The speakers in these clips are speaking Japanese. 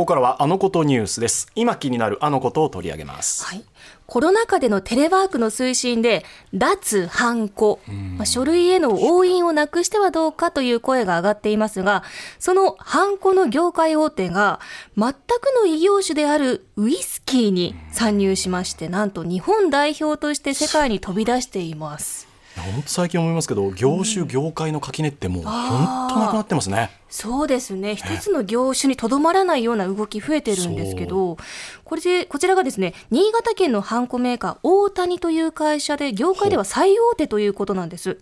ここからはあのことニュースです。今気になるあのことを取り上げます。はい、コロナ禍でのテレワークの推進で脱ハンコ、まあ、書類への押印をなくしてはどうかという声が上がっていますがそのハンコの業界大手が全くの異業種であるウイスキーに参入しましてなんと日本代表として世界に飛び出しています本当最近思いますけど業種、業界の垣根ってもう本当なくなってますね。そうですね。一つの業種にとどまらないような動き増えてるんですけどこれでこちらがですね新潟県のハンコメーカー大谷という会社で業界では最大手ということなんです。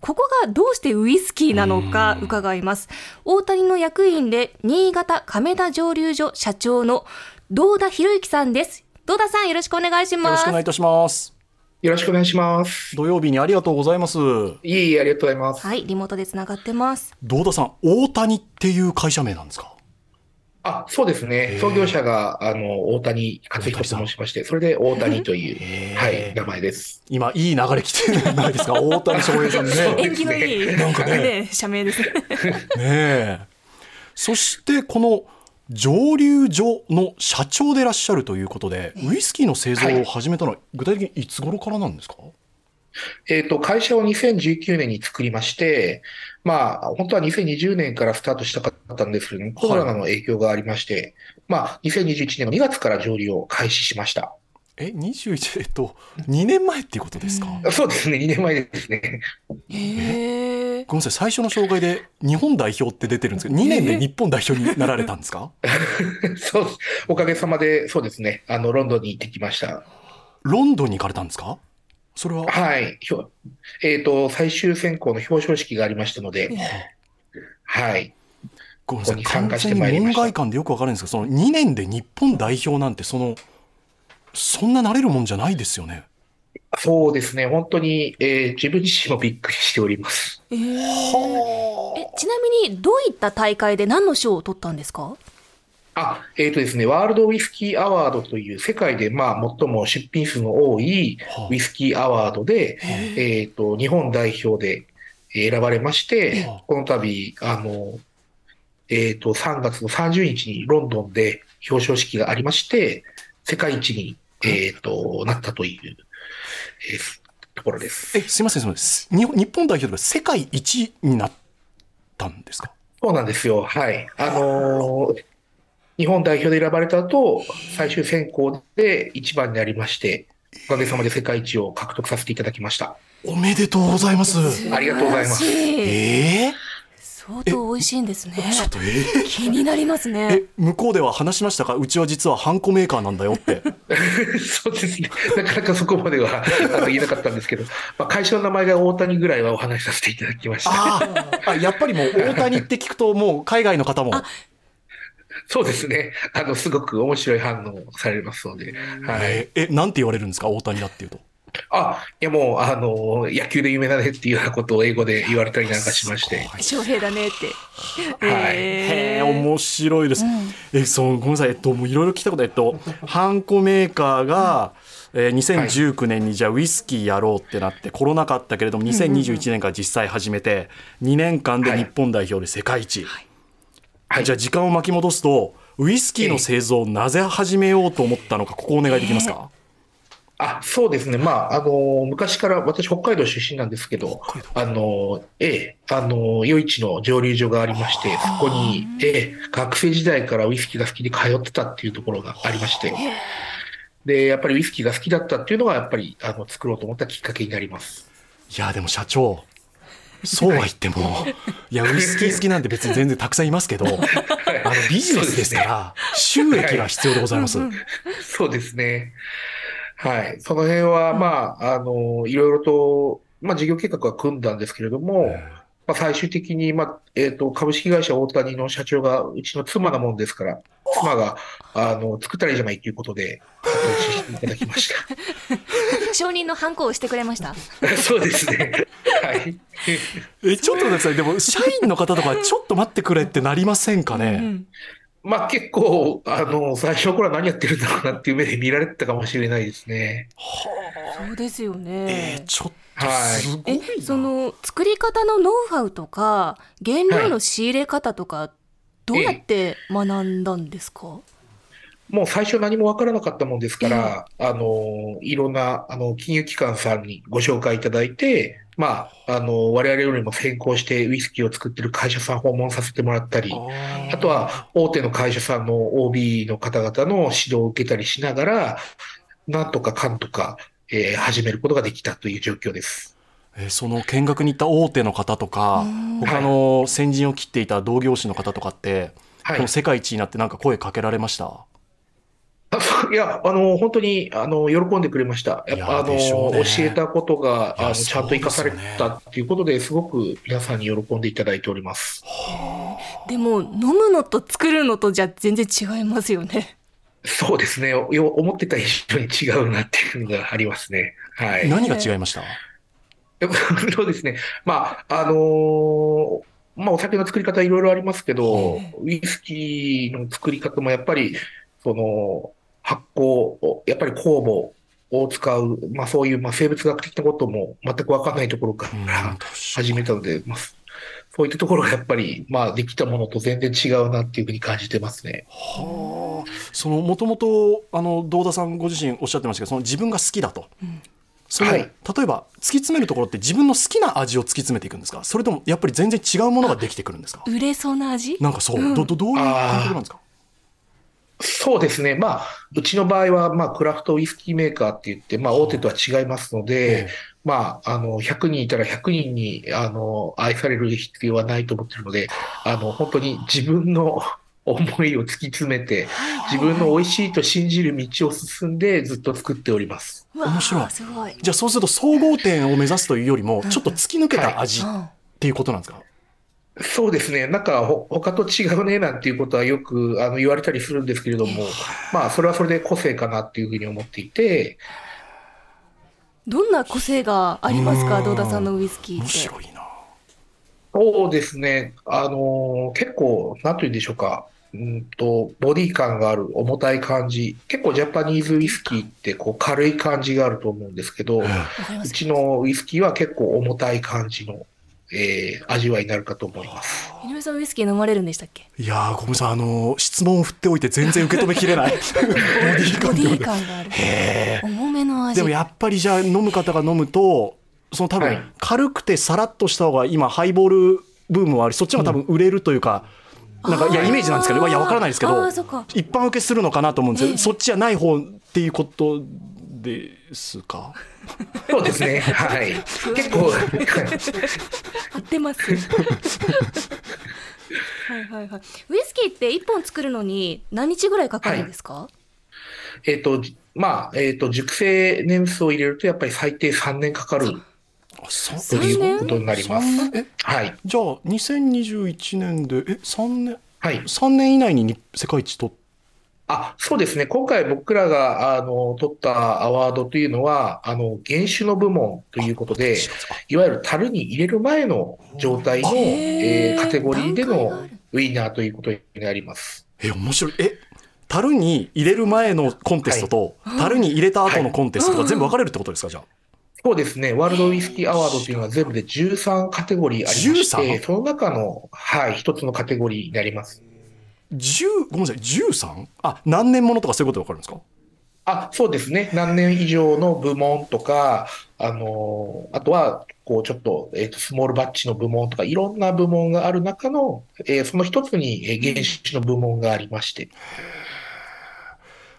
ここがどうしてウイスキーなのか伺います。大谷の役員で新潟亀田蒸留所社長の堂田博之さんです。堂田さんよろしくお願いします。よろしくお願いいたしますよろしくお願いします。土曜日にありがとうございます。いえいえ、ありがとうございます。はいリモートでつながってます。堂田さん大谷っていう会社名なんですか？あ、そうですね。創業者が、あの、大谷克彦と申しまして、それで大谷という、はい、名前です。今いい流れ来てるないですか？大谷翔平さんね。ね。縁起のいいなんかね。社名ですねえ。そしてこの蒸留所の社長でいらっしゃるということでウイスキーの製造を始めたのは具体的にいつ頃からなんですか、えっ、と、会社を2019年に作りまして、まあ、本当は2020年からスタートしたかったんですけども、コロナの影響がありまして、まあ、2021年の2月から上流を開始しました。え21えっと2年前っていうことですか、そうですね、2年前ですね。へえごめんなさい最初の紹介で日本代表って出てるんですけど2年で日本代表になられたんですか？そう、おかげさまで、そうですね、あの、ロンドンに行ってきました。ロンドンに行かれたんですか？それは？はい。ひょえっ、と、最終選考の表彰式がありましたので、はい。ごめんなさい完加し全に門外観でよくわかるんですけどその2年で日本代表なんてそのそんななれるもんじゃないですよね。そうですね、本当に、えー自分自身もびっくりしております。えー。えちなみにどういった大会で何の賞を取ったんですか？あ、えっ、とですね、ワールドウイスキーアワードという世界で、まあ、最も出品数の多いはあ。ウイスキーアワードで、えっ、と、日本代表でえー選ばれましてはあ、この度、あの、えっ、と、3月の30日にロンドンで表彰式がありまして、世界一に、えっ、と、なったという、えーところです。えすいませんすいません日本日本代表が世界一になったんですか？そうなんですよ。はい。あのー日本代表で選ばれた後、最終選考で一番になりまして、おかげさまで世界一を獲得させていただきました。おめでとうございますありがとうございますえー、相当美味しいんですねちょっとえー気になりますえね向こうでは話しましたか？うちは実はハンコメーカーなんだよって そうですね。なかなかそこまではあの言えなかったんですけど、まあ、会社の名前が大谷ぐらいはお話しさせていただきました。あやっぱりもう大谷って聞くともう海外の方もそうですね。あの、すごく面白い反応をされますので。はい。えーえなんて言われるんですか？大谷だっていうとあ、いやもう、あの、野球で有名だねっていうようなことを英語で言われたりなんかしまして。翔平だねって。はい。へえ面白いです。えそうごめんなさい。えっともういろいろ聞きたことえっとハンコメーカーが、えー2019年にじゃあウイスキーやろうってなってコロナ禍あったけれども2021年から実際始めて2年間で日本代表で世界一、はい。じゃあ時間を巻き戻すとウイスキーの製造をなぜ始めようと思ったのかここお願いできますか、あ、そうですね。まあ、あの、昔から、私、北海道出身なんですけど、あの、ええ、あの、余市の蒸留所がありまして、そこに、ええ、学生時代からウイスキーが好きで通ってたっていうところがありまして、で、やっぱりウイスキーが好きだったっていうのが、やっぱり、あの、作ろうと思ったきっかけになります。いやでも社長そうは言っても、いやウイスキー好きなんて別に全然たくさんいますけどあのビジネスですから収益が必要でございます。そうですね。はい。その辺は、まあ、あの、いろいろと、まあ、事業計画は組んだんですけれども、まあ、最終的に、まあ、えっ、と、株式会社大谷の社長がうちの妻なもんですから、妻が、あの、作ったらいいじゃないということで、後押ししていただきまし 承認のハンコをしてくれましたた。そうですね。はい。えちょっと待ってくださいでも社員の方とかちょっと待ってくれってなりませんかね、うんまあ、結構、あの、最初の頃は何やってるんだろうなっていう目で見られてたかもしれないですね。そうですよえねーちょっとはいすごいえな、その作り方のノウハウとか原料の仕入れ方とか、どうやって学んだんですか、もう最初何もわからなかったもんですから、あの、いろんな、あの、金融機関さんにご紹介いただいて、まあ、あの、我々よりも先行してウイスキーを作ってる会社さん訪問させてもらったり、あとは大手の会社さんの OB の方々の指導を受けたりしながら、なんとかかんとか、えー始めることができたという状況です。えーその見学に行った大手の方とか他の先陣を切っていた同業種の方とかって、はい。この世界一になってなんか声かけられました？いや、あの、本当に、あの、喜んでくれました。やっぱ、あの、ね教えたことが、あの、ちゃんと活かされたっていうことですごく皆さんに喜んでいただいております。でも飲むのと作るのとじゃ全然違いますよね。そうですね。よ思ってた以上に違うなっていうのがありますね。はい。何が違いました？そうですね。まあ、あのーまあ、お酒の作り方いろいろありますけど、ウイスキーの作り方もやっぱり、その、発酵を、やっぱり酵母を使う、まあそういう、まあ生物学的なことも全くわかんないところかうんら始めたので、まあ、そういったところがやっぱり、まあできたものと全然違うなっていうふうに感じてますね。はあ。そのもともとあの道田さんご自身おっしゃってましたけどその自分が好きだと、そのはい。例えば突き詰めるところって自分の好きな味を突き詰めていくんですか？それともやっぱり全然違うものができてくるんですか？売れそうな味？なんかそう、どどどういう感覚なんですか？そうですね。まあ、うちの場合は、まあ、クラフトウイスキーメーカーって言って、まあ、大手とは違いますのえでえ、まあ、あの、100人いたら100人に、あの、愛される必要はないと思ってるので、あの、本当に自分の 思いを突き詰めて、自分の美味しいと信じる道を進んでずっと作っております。面白いすごい。じゃあそうすると総合点を目指すというよりもちょっと突き抜けた味っうんていうことなんですか、そうですね。なんか、ほ他と違うね、なんていうことはよく、あの、言われたりするんですけれども、まあ、それはそれで個性かなっていうふうに思っていて、どんな個性がありますうんか道田さんのウイスキー面って。白いなそうですね。あのー結構、なんと言うんでしょうか。うんと、ボディ感がある、重たい感じ。結構ジャパニーズウイスキーってこう軽い感じがあると思うんですけど、うす。ちのウイスキーは結構重たい感じの、えー味わいになるかと思います。井上さんウイスキー飲まれるんでしたっけ？いやーごめんなさいあの質問を振っておいて全然受け止めきれない。ボディ感感がある。へー。重めの味。でもやっぱりじゃあ飲む方が飲むとその多はい。分軽くてさらっとした方が今ハイボールブームはありそっちの方が多分売れるというか、なんかいやイメージなんですけどいや分からないですけあど一般受けするのかなと思うんですけど、ええ。そっちじゃない方っていうことですか？そうですね。はい。結構、合ってます。はいはいはい。ウイスキーって一本作るのに何日ぐらいかかるんですか？えっと、じまあ、えっと、熟成年数を入れると、やっぱり最低3年かかるあそうということになります。はい。じゃあ2021年でえ3年？はい。3年以内にに世界一取っあ、そうですね。今回僕らが、あの、取ったアワードというのは、あの、原酒の部門ということで、いわゆる樽に入れる前の状態の、えーカテゴリーでのウィナーということになります。え面白いえ樽に入れる前のコンテストと、樽に入れた後のコンテストが全部分かれるってことですかじゃあ？そうですね。ワールドウイスキーアワードというのは全部で13カテゴリーありまし13て、その中の、はい、一つのカテゴリーになります。10ごめんなさい 13? あ何年ものとかそういうことで分かるんですか？あ、そうですね。何年以上の部門とか、あの、あとは、こう、ちょっと、えっと、スモールバッチの部門とか、いろんな部門がある中の、えーその一つに、えー原酒の部門がありまして。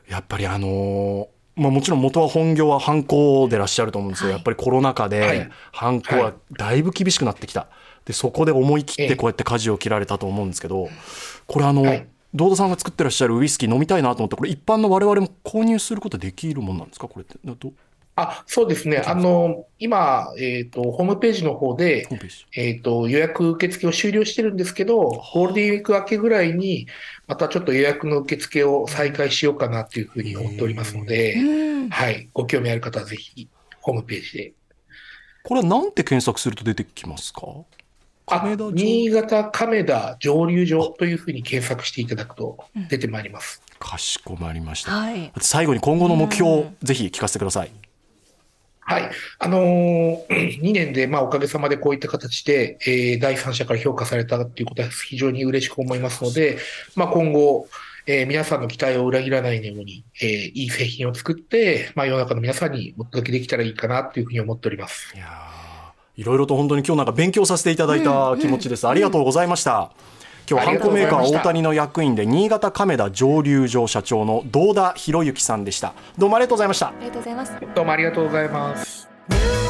やっぱりあのーまあ、もちろん元は本業は犯行でいらっしゃると思うんですけど、はいやっぱりコロナ禍はでい犯行はだいぶ厳しくなってきた、でそこで思い切っええ。てこうやって舵を切られたと思うんですけどこれあの、はい。道田さんが作ってらっしゃるウイスキー飲みたいなと思ってこれ一般の我々も購入することできるもんなんですか？これってあ、そうですね。あの、今、えっと、ホームページの方でえっと、予約受付を終了してるんですけど、ゴールデンウィーク明けぐらいに、またちょっと予約の受付を再開しようかなというふうに思っておりますので、うん。はい、ご興味ある方はぜひ、ホームページで。これはなんて検索すると出てきますか？あ亀田城新潟亀田蒸留所というふうに検索していただくと出てまいります。かしこまりました、はい。最後に今後の目標をうんぜひ聞かせてくださいはい。あのー、2年で、まあ、おかげさまでこういった形で、えー、第三者から評価されたということは非常に嬉しく思いますので、まあ、今後、えー、皆さんの期待を裏切らないように、えー、いい製品を作って、まあ、世の中の皆さんにお届けできたらいいかなというふうに思っております。いやいろいろと本当に今日なんか勉強させていただいた気持ちです。うんうん、ありがとうございました。今日はハンコメーカー大谷の役員で新潟亀田蒸留所社長の堂田博之さんでした。どうもありがとうございました。ありがとうございます。どうもありがとうございます。